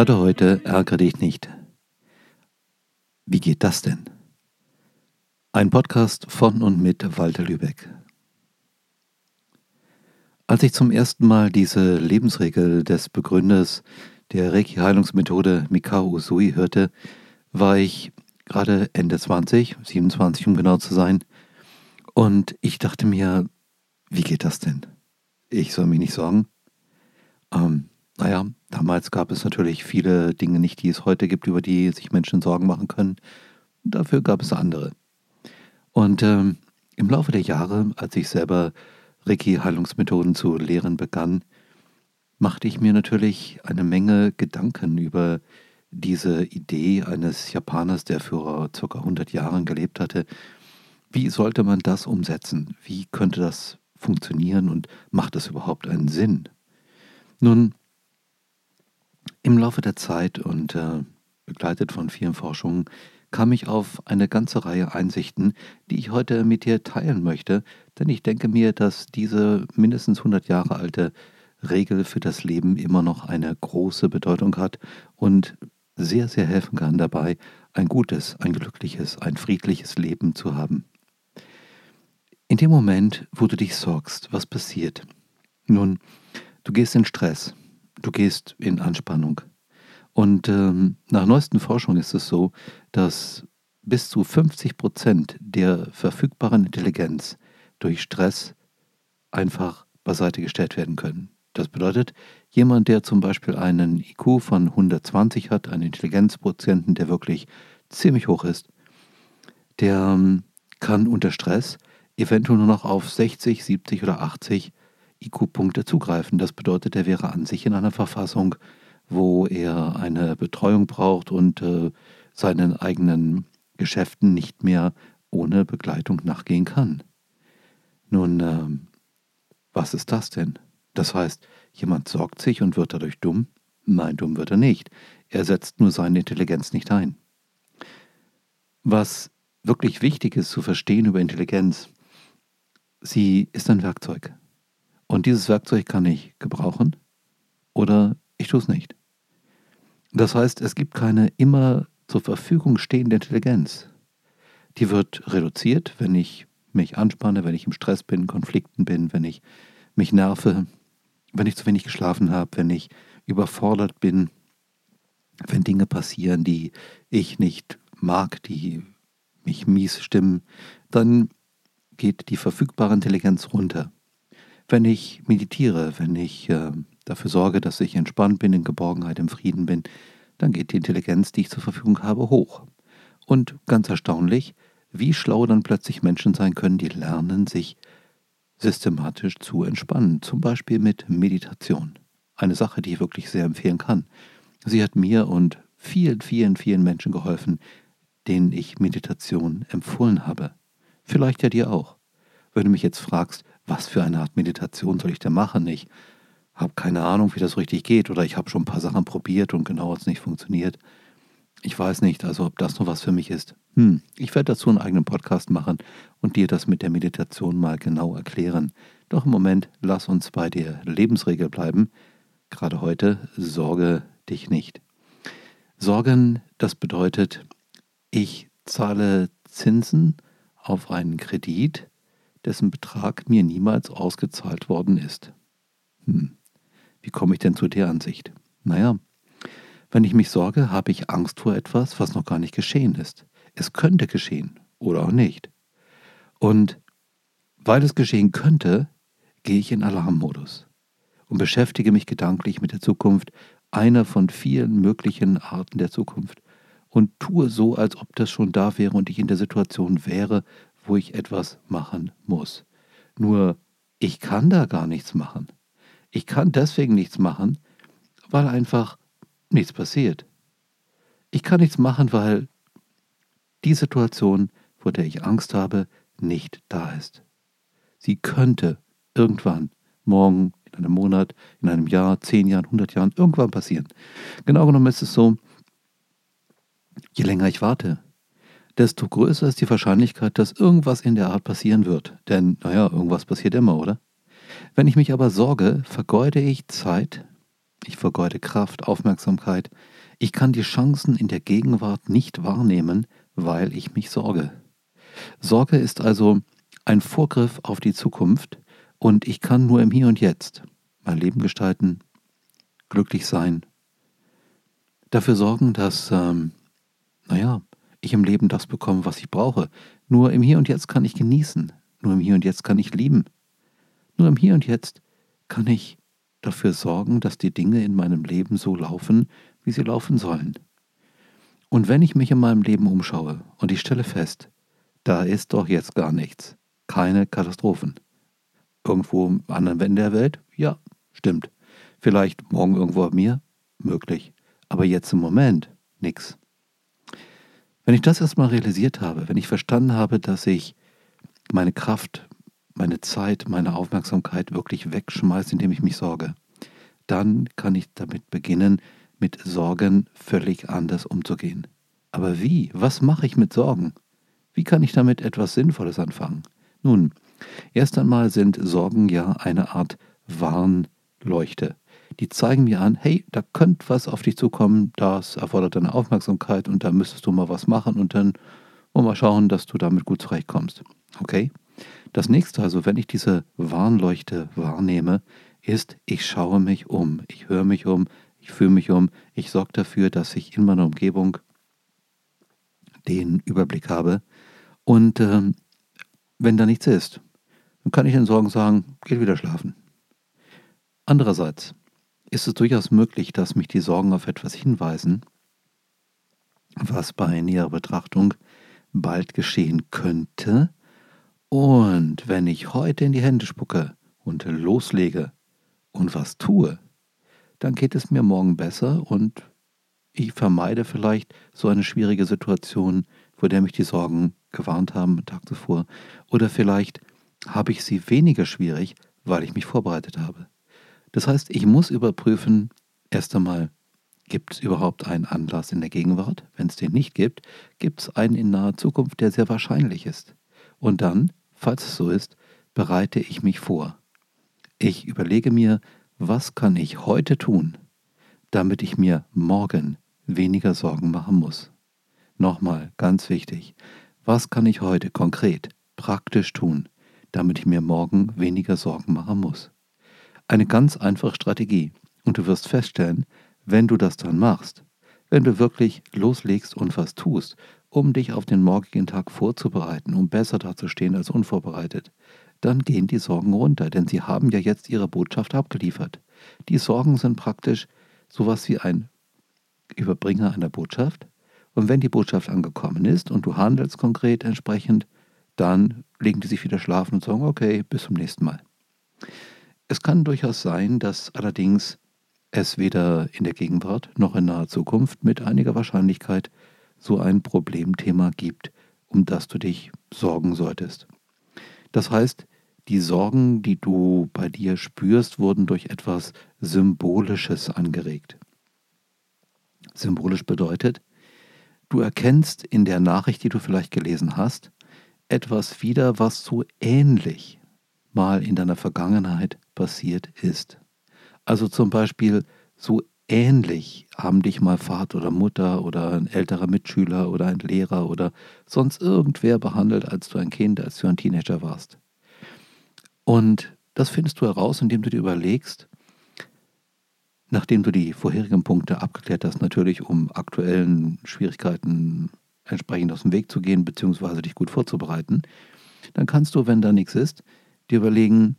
Gerade heute ärgere dich nicht. Wie geht das denn? Ein Podcast von und mit Walter Lübeck. Als ich zum ersten Mal diese Lebensregel des Begründers der Reiki-Heilungsmethode Mikao Usui hörte, war ich gerade Ende 20, 27 um genau zu sein, und ich dachte mir, wie geht das denn? Ich soll mich nicht sorgen. Ähm, naja, damals gab es natürlich viele Dinge nicht, die es heute gibt, über die sich Menschen Sorgen machen können. Dafür gab es andere. Und ähm, im Laufe der Jahre, als ich selber Reiki-Heilungsmethoden zu lehren begann, machte ich mir natürlich eine Menge Gedanken über diese Idee eines Japaners, der für ca. 100 Jahren gelebt hatte. Wie sollte man das umsetzen? Wie könnte das funktionieren und macht das überhaupt einen Sinn? Nun, im Laufe der Zeit und äh, begleitet von vielen Forschungen kam ich auf eine ganze Reihe Einsichten, die ich heute mit dir teilen möchte, denn ich denke mir, dass diese mindestens 100 Jahre alte Regel für das Leben immer noch eine große Bedeutung hat und sehr, sehr helfen kann dabei, ein gutes, ein glückliches, ein friedliches Leben zu haben. In dem Moment, wo du dich sorgst, was passiert? Nun, du gehst in Stress, du gehst in Anspannung. Und ähm, nach neuesten Forschung ist es so, dass bis zu 50 Prozent der verfügbaren Intelligenz durch Stress einfach beiseite gestellt werden können. Das bedeutet, jemand, der zum Beispiel einen IQ von 120 hat, einen Intelligenzquotienten, der wirklich ziemlich hoch ist, der ähm, kann unter Stress eventuell nur noch auf 60, 70 oder 80 IQ-Punkte zugreifen. Das bedeutet, er wäre an sich in einer Verfassung, wo er eine Betreuung braucht und äh, seinen eigenen Geschäften nicht mehr ohne Begleitung nachgehen kann. Nun, äh, was ist das denn? Das heißt, jemand sorgt sich und wird dadurch dumm? Nein, dumm wird er nicht. Er setzt nur seine Intelligenz nicht ein. Was wirklich wichtig ist zu verstehen über Intelligenz, sie ist ein Werkzeug. Und dieses Werkzeug kann ich gebrauchen oder ich tue es nicht. Das heißt, es gibt keine immer zur Verfügung stehende Intelligenz. Die wird reduziert, wenn ich mich anspanne, wenn ich im Stress bin, Konflikten bin, wenn ich mich nerve, wenn ich zu wenig geschlafen habe, wenn ich überfordert bin, wenn Dinge passieren, die ich nicht mag, die mich mies stimmen, dann geht die verfügbare Intelligenz runter wenn ich meditiere, wenn ich äh, dafür sorge, dass ich entspannt bin, in Geborgenheit, im Frieden bin, dann geht die Intelligenz, die ich zur Verfügung habe, hoch. Und ganz erstaunlich, wie schlau dann plötzlich Menschen sein können, die lernen, sich systematisch zu entspannen, zum Beispiel mit Meditation. Eine Sache, die ich wirklich sehr empfehlen kann. Sie hat mir und vielen, vielen, vielen Menschen geholfen, denen ich Meditation empfohlen habe. Vielleicht ja dir auch. Wenn du mich jetzt fragst, was für eine Art Meditation soll ich denn machen? Ich habe keine Ahnung, wie das richtig geht oder ich habe schon ein paar Sachen probiert und genau hat es nicht funktioniert. Ich weiß nicht, also ob das noch was für mich ist. Hm, ich werde dazu einen eigenen Podcast machen und dir das mit der Meditation mal genau erklären. Doch im Moment lass uns bei der Lebensregel bleiben. Gerade heute sorge dich nicht. Sorgen, das bedeutet, ich zahle Zinsen auf einen Kredit, dessen Betrag mir niemals ausgezahlt worden ist. Hm, wie komme ich denn zu der Ansicht? Naja, wenn ich mich sorge, habe ich Angst vor etwas, was noch gar nicht geschehen ist. Es könnte geschehen oder auch nicht. Und weil es geschehen könnte, gehe ich in Alarmmodus und beschäftige mich gedanklich mit der Zukunft, einer von vielen möglichen Arten der Zukunft, und tue so, als ob das schon da wäre und ich in der Situation wäre, wo ich etwas machen muss. Nur, ich kann da gar nichts machen. Ich kann deswegen nichts machen, weil einfach nichts passiert. Ich kann nichts machen, weil die Situation, vor der ich Angst habe, nicht da ist. Sie könnte irgendwann, morgen, in einem Monat, in einem Jahr, zehn Jahren, hundert Jahren, irgendwann passieren. Genau genommen ist es so, je länger ich warte, desto größer ist die Wahrscheinlichkeit, dass irgendwas in der Art passieren wird. Denn, naja, irgendwas passiert immer, oder? Wenn ich mich aber sorge, vergeude ich Zeit, ich vergeude Kraft, Aufmerksamkeit, ich kann die Chancen in der Gegenwart nicht wahrnehmen, weil ich mich sorge. Sorge ist also ein Vorgriff auf die Zukunft und ich kann nur im Hier und Jetzt mein Leben gestalten, glücklich sein, dafür sorgen, dass, ähm, naja, ich im Leben das bekomme, was ich brauche. Nur im Hier und Jetzt kann ich genießen, nur im Hier und Jetzt kann ich lieben, nur im Hier und Jetzt kann ich dafür sorgen, dass die Dinge in meinem Leben so laufen, wie sie laufen sollen. Und wenn ich mich in meinem Leben umschaue und ich stelle fest, da ist doch jetzt gar nichts, keine Katastrophen. Irgendwo am anderen Ende der Welt? Ja, stimmt. Vielleicht morgen irgendwo bei mir? Möglich. Aber jetzt im Moment nichts. Wenn ich das erstmal realisiert habe, wenn ich verstanden habe, dass ich meine Kraft, meine Zeit, meine Aufmerksamkeit wirklich wegschmeiße, indem ich mich sorge, dann kann ich damit beginnen, mit Sorgen völlig anders umzugehen. Aber wie? Was mache ich mit Sorgen? Wie kann ich damit etwas Sinnvolles anfangen? Nun, erst einmal sind Sorgen ja eine Art Warnleuchte. Die zeigen mir an, hey, da könnte was auf dich zukommen, das erfordert deine Aufmerksamkeit und da müsstest du mal was machen und dann mal schauen, dass du damit gut zurechtkommst. Okay? Das nächste also, wenn ich diese Warnleuchte wahrnehme, ist, ich schaue mich um, ich höre mich um, ich fühle mich um, ich sorge dafür, dass ich in meiner Umgebung den Überblick habe. Und ähm, wenn da nichts ist, dann kann ich den Sorgen sagen, geht wieder schlafen. Andererseits ist es durchaus möglich, dass mich die Sorgen auf etwas hinweisen, was bei näherer Betrachtung bald geschehen könnte. Und wenn ich heute in die Hände spucke und loslege und was tue, dann geht es mir morgen besser und ich vermeide vielleicht so eine schwierige Situation, vor der mich die Sorgen gewarnt haben am Tag zuvor. Oder vielleicht habe ich sie weniger schwierig, weil ich mich vorbereitet habe. Das heißt, ich muss überprüfen, erst einmal, gibt es überhaupt einen Anlass in der Gegenwart? Wenn es den nicht gibt, gibt es einen in naher Zukunft, der sehr wahrscheinlich ist. Und dann, falls es so ist, bereite ich mich vor. Ich überlege mir, was kann ich heute tun, damit ich mir morgen weniger Sorgen machen muss. Nochmal, ganz wichtig, was kann ich heute konkret, praktisch tun, damit ich mir morgen weniger Sorgen machen muss? Eine ganz einfache Strategie. Und du wirst feststellen, wenn du das dann machst, wenn du wirklich loslegst und was tust, um dich auf den morgigen Tag vorzubereiten, um besser dazustehen als unvorbereitet, dann gehen die Sorgen runter, denn sie haben ja jetzt ihre Botschaft abgeliefert. Die Sorgen sind praktisch sowas wie ein Überbringer einer Botschaft. Und wenn die Botschaft angekommen ist und du handelst konkret entsprechend, dann legen die sich wieder schlafen und sagen, okay, bis zum nächsten Mal. Es kann durchaus sein, dass allerdings es weder in der Gegenwart noch in naher Zukunft mit einiger Wahrscheinlichkeit so ein Problemthema gibt, um das du dich sorgen solltest. Das heißt, die Sorgen, die du bei dir spürst, wurden durch etwas Symbolisches angeregt. Symbolisch bedeutet, du erkennst in der Nachricht, die du vielleicht gelesen hast, etwas wieder, was so ähnlich mal in deiner Vergangenheit passiert ist. Also zum Beispiel so ähnlich haben dich mal Vater oder Mutter oder ein älterer Mitschüler oder ein Lehrer oder sonst irgendwer behandelt, als du ein Kind, als du ein Teenager warst. Und das findest du heraus, indem du dir überlegst, nachdem du die vorherigen Punkte abgeklärt hast, natürlich um aktuellen Schwierigkeiten entsprechend aus dem Weg zu gehen, beziehungsweise dich gut vorzubereiten, dann kannst du, wenn da nichts ist, dir überlegen,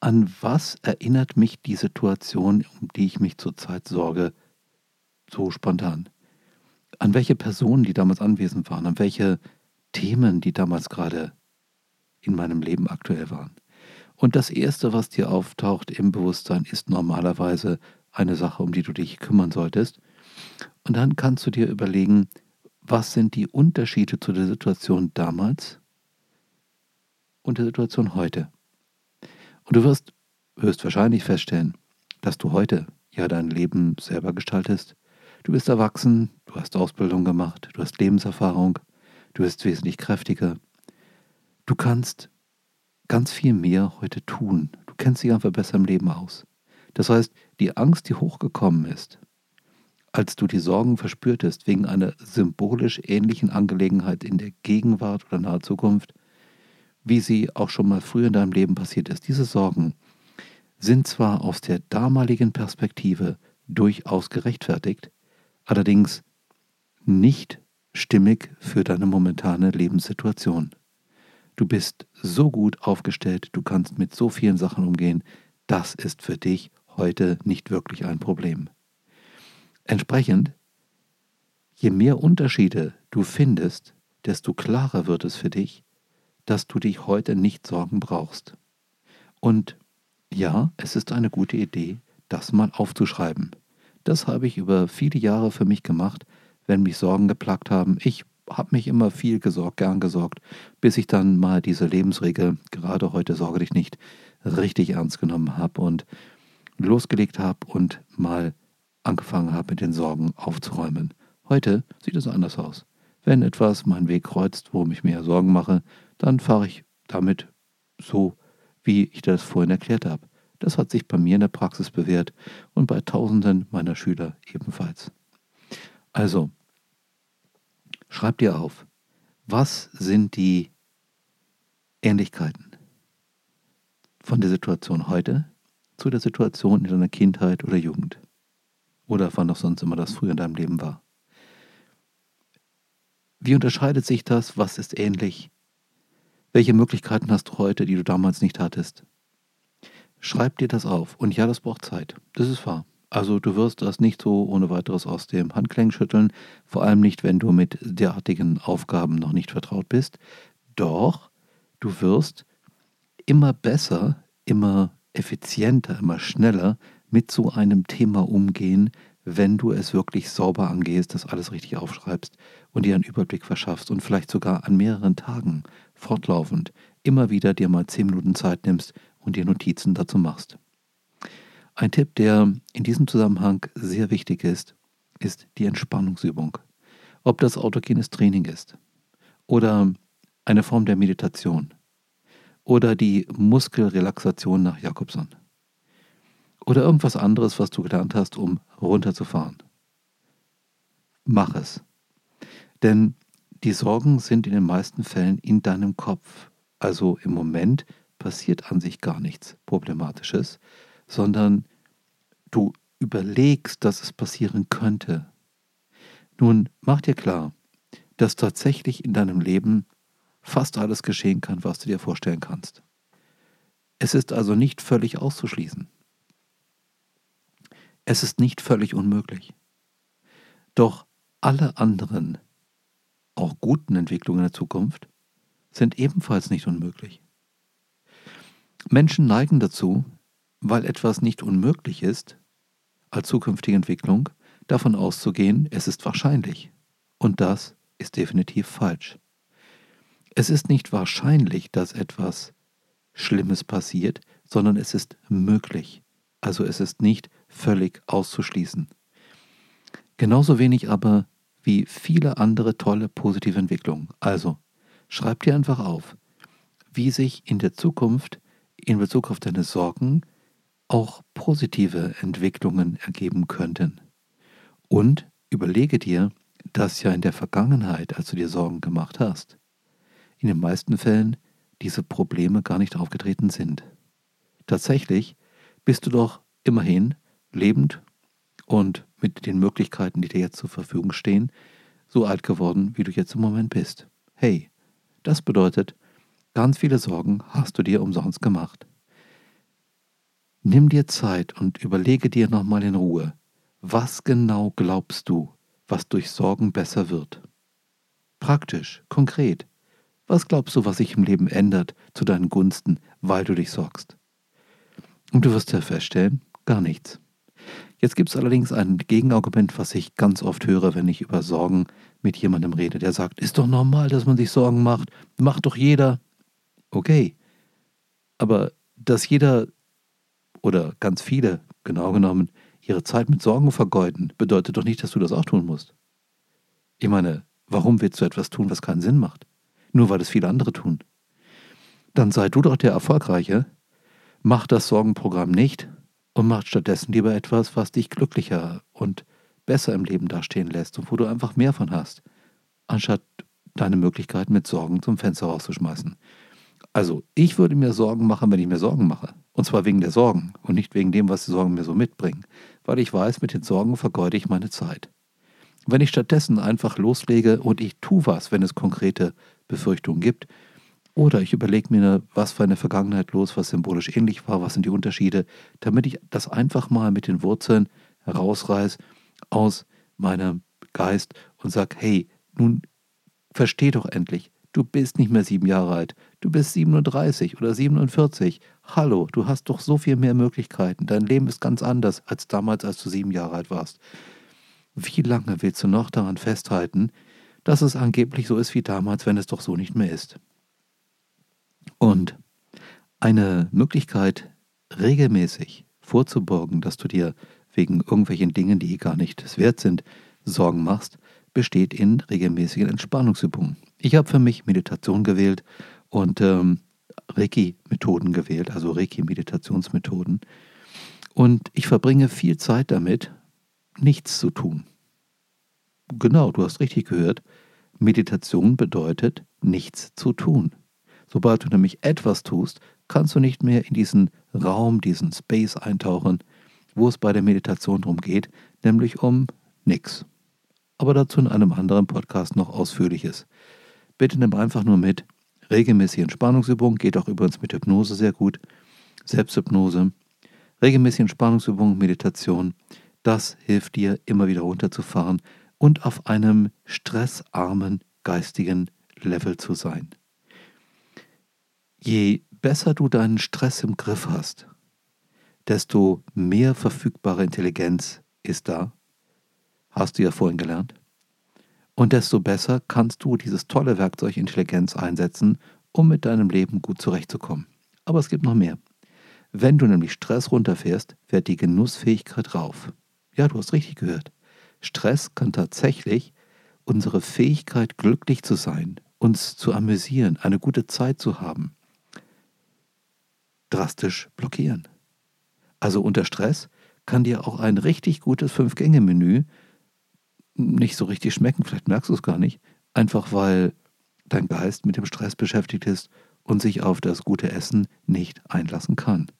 an was erinnert mich die Situation, um die ich mich zurzeit sorge, so spontan? An welche Personen, die damals anwesend waren, an welche Themen, die damals gerade in meinem Leben aktuell waren. Und das Erste, was dir auftaucht im Bewusstsein, ist normalerweise eine Sache, um die du dich kümmern solltest. Und dann kannst du dir überlegen, was sind die Unterschiede zu der Situation damals und der Situation heute. Und du wirst höchstwahrscheinlich feststellen, dass du heute ja dein Leben selber gestaltest. Du bist erwachsen, du hast Ausbildung gemacht, du hast Lebenserfahrung, du bist wesentlich kräftiger, Du kannst ganz viel mehr heute tun. Du kennst dich einfach besser im Leben aus. Das heißt, die Angst, die hochgekommen ist, als du die Sorgen verspürtest wegen einer symbolisch ähnlichen Angelegenheit in der Gegenwart oder naher Zukunft, wie sie auch schon mal früher in deinem Leben passiert ist, diese Sorgen sind zwar aus der damaligen Perspektive durchaus gerechtfertigt, allerdings nicht stimmig für deine momentane Lebenssituation. Du bist so gut aufgestellt, du kannst mit so vielen Sachen umgehen, das ist für dich heute nicht wirklich ein Problem. Entsprechend, je mehr Unterschiede du findest, desto klarer wird es für dich, dass du dich heute nicht sorgen brauchst. Und ja, es ist eine gute Idee, das mal aufzuschreiben. Das habe ich über viele Jahre für mich gemacht, wenn mich Sorgen geplagt haben. Ich habe mich immer viel gesorgt, gern gesorgt, bis ich dann mal diese Lebensregel, gerade heute sorge dich nicht, richtig ernst genommen habe und losgelegt habe und mal angefangen habe, mit den Sorgen aufzuräumen. Heute sieht es anders aus. Wenn etwas meinen Weg kreuzt, worum ich mir Sorgen mache, dann fahre ich damit so, wie ich das vorhin erklärt habe. Das hat sich bei mir in der Praxis bewährt und bei Tausenden meiner Schüler ebenfalls. Also, schreib dir auf, was sind die Ähnlichkeiten von der Situation heute zu der Situation in deiner Kindheit oder Jugend oder wann auch sonst immer das früher in deinem Leben war. Wie unterscheidet sich das? Was ist ähnlich? Welche Möglichkeiten hast du heute, die du damals nicht hattest? Schreib dir das auf. Und ja, das braucht Zeit. Das ist wahr. Also du wirst das nicht so ohne weiteres aus dem Handgelenk schütteln, vor allem nicht, wenn du mit derartigen Aufgaben noch nicht vertraut bist. Doch du wirst immer besser, immer effizienter, immer schneller mit so einem Thema umgehen, wenn du es wirklich sauber angehst, das alles richtig aufschreibst und dir einen Überblick verschaffst und vielleicht sogar an mehreren Tagen fortlaufend immer wieder dir mal zehn Minuten Zeit nimmst und dir Notizen dazu machst. Ein Tipp, der in diesem Zusammenhang sehr wichtig ist, ist die Entspannungsübung. Ob das autogenes Training ist oder eine Form der Meditation oder die Muskelrelaxation nach Jakobson oder irgendwas anderes, was du gelernt hast, um runterzufahren. Mach es. Denn die Sorgen sind in den meisten Fällen in deinem Kopf. Also im Moment passiert an sich gar nichts Problematisches, sondern du überlegst, dass es passieren könnte. Nun mach dir klar, dass tatsächlich in deinem Leben fast alles geschehen kann, was du dir vorstellen kannst. Es ist also nicht völlig auszuschließen. Es ist nicht völlig unmöglich. Doch alle anderen, auch guten Entwicklungen in der Zukunft, sind ebenfalls nicht unmöglich. Menschen neigen dazu, weil etwas nicht unmöglich ist, als zukünftige Entwicklung, davon auszugehen, es ist wahrscheinlich. Und das ist definitiv falsch. Es ist nicht wahrscheinlich, dass etwas Schlimmes passiert, sondern es ist möglich. Also es ist nicht völlig auszuschließen. Genauso wenig aber wie viele andere tolle positive Entwicklungen. Also, schreib dir einfach auf, wie sich in der Zukunft in Bezug auf deine Sorgen auch positive Entwicklungen ergeben könnten. Und überlege dir, dass ja in der Vergangenheit, als du dir Sorgen gemacht hast, in den meisten Fällen diese Probleme gar nicht aufgetreten sind. Tatsächlich bist du doch immerhin lebend und mit den Möglichkeiten, die dir jetzt zur Verfügung stehen, so alt geworden, wie du jetzt im Moment bist. Hey, das bedeutet, ganz viele Sorgen hast du dir umsonst gemacht. Nimm dir Zeit und überlege dir nochmal in Ruhe, was genau glaubst du, was durch Sorgen besser wird? Praktisch, konkret. Was glaubst du, was sich im Leben ändert zu deinen Gunsten, weil du dich sorgst? Und du wirst ja feststellen, gar nichts. Jetzt gibt es allerdings ein Gegenargument, was ich ganz oft höre, wenn ich über Sorgen mit jemandem rede, der sagt, ist doch normal, dass man sich Sorgen macht, macht doch jeder. Okay, aber dass jeder oder ganz viele, genau genommen, ihre Zeit mit Sorgen vergeuden, bedeutet doch nicht, dass du das auch tun musst. Ich meine, warum willst du etwas tun, was keinen Sinn macht? Nur weil es viele andere tun. Dann sei du doch der Erfolgreiche, mach das Sorgenprogramm nicht und macht stattdessen lieber etwas, was dich glücklicher und besser im Leben dastehen lässt und wo du einfach mehr von hast, anstatt deine Möglichkeiten mit Sorgen zum Fenster rauszuschmeißen. Also, ich würde mir Sorgen machen, wenn ich mir Sorgen mache. Und zwar wegen der Sorgen und nicht wegen dem, was die Sorgen mir so mitbringen. Weil ich weiß, mit den Sorgen vergeude ich meine Zeit. Wenn ich stattdessen einfach loslege und ich tue was, wenn es konkrete Befürchtungen gibt, oder ich überlege mir, was für eine Vergangenheit los, was symbolisch ähnlich war, was sind die Unterschiede, damit ich das einfach mal mit den Wurzeln herausreiße aus meinem Geist und sage, hey, nun versteh doch endlich, du bist nicht mehr sieben Jahre alt, du bist 37 oder 47. Hallo, du hast doch so viel mehr Möglichkeiten. Dein Leben ist ganz anders als damals, als du sieben Jahre alt warst. Wie lange willst du noch daran festhalten, dass es angeblich so ist wie damals, wenn es doch so nicht mehr ist? Und eine Möglichkeit, regelmäßig vorzubeugen, dass du dir wegen irgendwelchen Dingen, die gar nicht wert sind, Sorgen machst, besteht in regelmäßigen Entspannungsübungen. Ich habe für mich Meditation gewählt und ähm, Reiki-Methoden gewählt, also Reiki-Meditationsmethoden. Und ich verbringe viel Zeit damit, nichts zu tun. Genau, du hast richtig gehört. Meditation bedeutet, nichts zu tun. Sobald du nämlich etwas tust, kannst du nicht mehr in diesen Raum, diesen Space eintauchen, wo es bei der Meditation darum geht, nämlich um nichts. Aber dazu in einem anderen Podcast noch ausführliches. Bitte nimm einfach nur mit. Regelmäßige Entspannungsübungen geht auch übrigens mit Hypnose sehr gut. Selbsthypnose. Regelmäßige Entspannungsübungen, Meditation. Das hilft dir, immer wieder runterzufahren und auf einem stressarmen geistigen Level zu sein. Je besser du deinen Stress im Griff hast, desto mehr verfügbare Intelligenz ist da. Hast du ja vorhin gelernt. Und desto besser kannst du dieses tolle Werkzeug Intelligenz einsetzen, um mit deinem Leben gut zurechtzukommen. Aber es gibt noch mehr. Wenn du nämlich Stress runterfährst, fährt die Genussfähigkeit rauf. Ja, du hast richtig gehört. Stress kann tatsächlich unsere Fähigkeit, glücklich zu sein, uns zu amüsieren, eine gute Zeit zu haben, drastisch blockieren. Also unter Stress kann dir auch ein richtig gutes Fünf-Gänge-Menü nicht so richtig schmecken, vielleicht merkst du es gar nicht, einfach weil dein Geist mit dem Stress beschäftigt ist und sich auf das gute Essen nicht einlassen kann.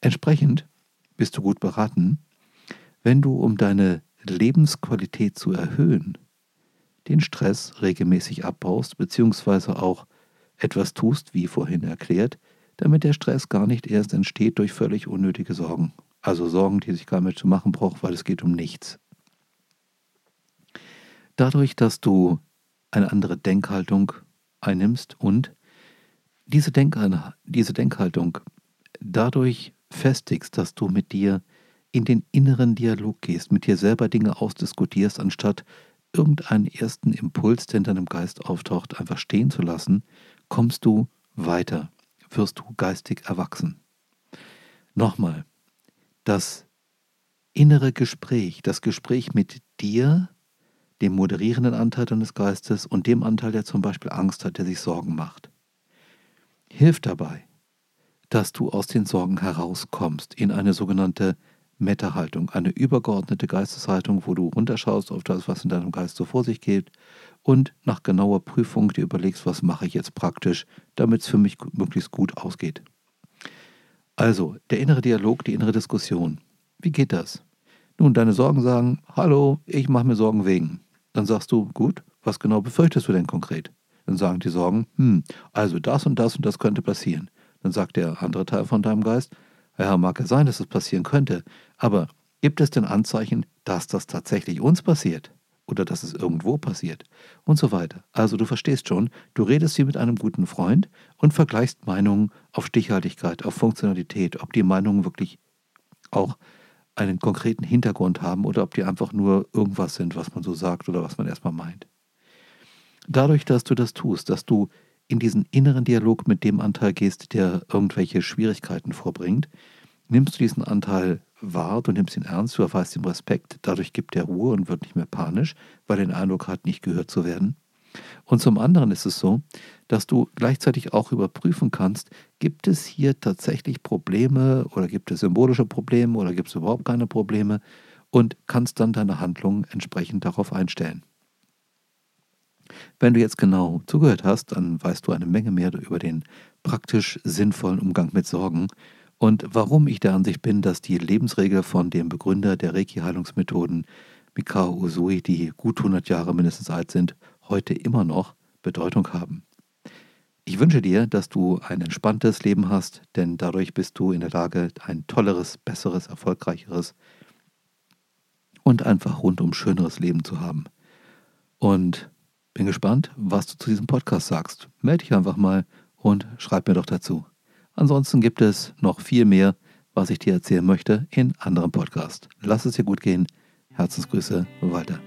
Entsprechend bist du gut beraten, wenn du, um deine Lebensqualität zu erhöhen, den Stress regelmäßig abbaust, beziehungsweise auch etwas tust, wie vorhin erklärt, damit der Stress gar nicht erst entsteht durch völlig unnötige Sorgen. Also Sorgen, die sich gar nicht zu machen braucht, weil es geht um nichts. Dadurch, dass du eine andere Denkhaltung einnimmst und diese, Denk diese Denkhaltung dadurch festigst, dass du mit dir in den inneren Dialog gehst, mit dir selber Dinge ausdiskutierst, anstatt irgendeinen ersten Impuls, der in deinem Geist auftaucht, einfach stehen zu lassen, kommst du weiter wirst du geistig erwachsen. Nochmal, das innere Gespräch, das Gespräch mit dir, dem moderierenden Anteil deines Geistes und dem Anteil, der zum Beispiel Angst hat, der sich Sorgen macht, hilft dabei, dass du aus den Sorgen herauskommst in eine sogenannte Meta-Haltung, eine übergeordnete Geisteshaltung, wo du runterschaust auf das, was in deinem Geist so vor sich geht und nach genauer Prüfung dir überlegst, was mache ich jetzt praktisch, damit es für mich möglichst gut ausgeht. Also, der innere Dialog, die innere Diskussion. Wie geht das? Nun, deine Sorgen sagen, hallo, ich mache mir Sorgen wegen. Dann sagst du, gut, was genau befürchtest du denn konkret? Dann sagen die Sorgen, hm, also das und das und das könnte passieren. Dann sagt der andere Teil von deinem Geist, ja, mag ja sein, dass es passieren könnte, aber gibt es denn Anzeichen, dass das tatsächlich uns passiert? Oder dass es irgendwo passiert? Und so weiter. Also du verstehst schon, du redest hier mit einem guten Freund und vergleichst Meinungen auf Stichhaltigkeit, auf Funktionalität, ob die Meinungen wirklich auch einen konkreten Hintergrund haben oder ob die einfach nur irgendwas sind, was man so sagt oder was man erstmal meint. Dadurch, dass du das tust, dass du in diesen inneren Dialog mit dem Anteil gehst, der irgendwelche Schwierigkeiten vorbringt, nimmst du diesen Anteil wahr, du nimmst ihn ernst, du erweist ihm Respekt, dadurch gibt er Ruhe und wird nicht mehr panisch, weil er den Eindruck hat, nicht gehört zu werden. Und zum anderen ist es so, dass du gleichzeitig auch überprüfen kannst, gibt es hier tatsächlich Probleme oder gibt es symbolische Probleme oder gibt es überhaupt keine Probleme und kannst dann deine Handlungen entsprechend darauf einstellen. Wenn du jetzt genau zugehört hast, dann weißt du eine Menge mehr über den praktisch sinnvollen Umgang mit Sorgen und warum ich der Ansicht bin, dass die Lebensregel von dem Begründer der Reiki-Heilungsmethoden, Mikao Usui, die gut 100 Jahre mindestens alt sind, heute immer noch Bedeutung haben. Ich wünsche dir, dass du ein entspanntes Leben hast, denn dadurch bist du in der Lage, ein tolleres, besseres, erfolgreicheres und einfach rundum schöneres Leben zu haben. Und bin gespannt, was du zu diesem Podcast sagst. Melde dich einfach mal und schreib mir doch dazu. Ansonsten gibt es noch viel mehr, was ich dir erzählen möchte in anderen Podcasts. Lass es dir gut gehen. Herzensgrüße, Walter.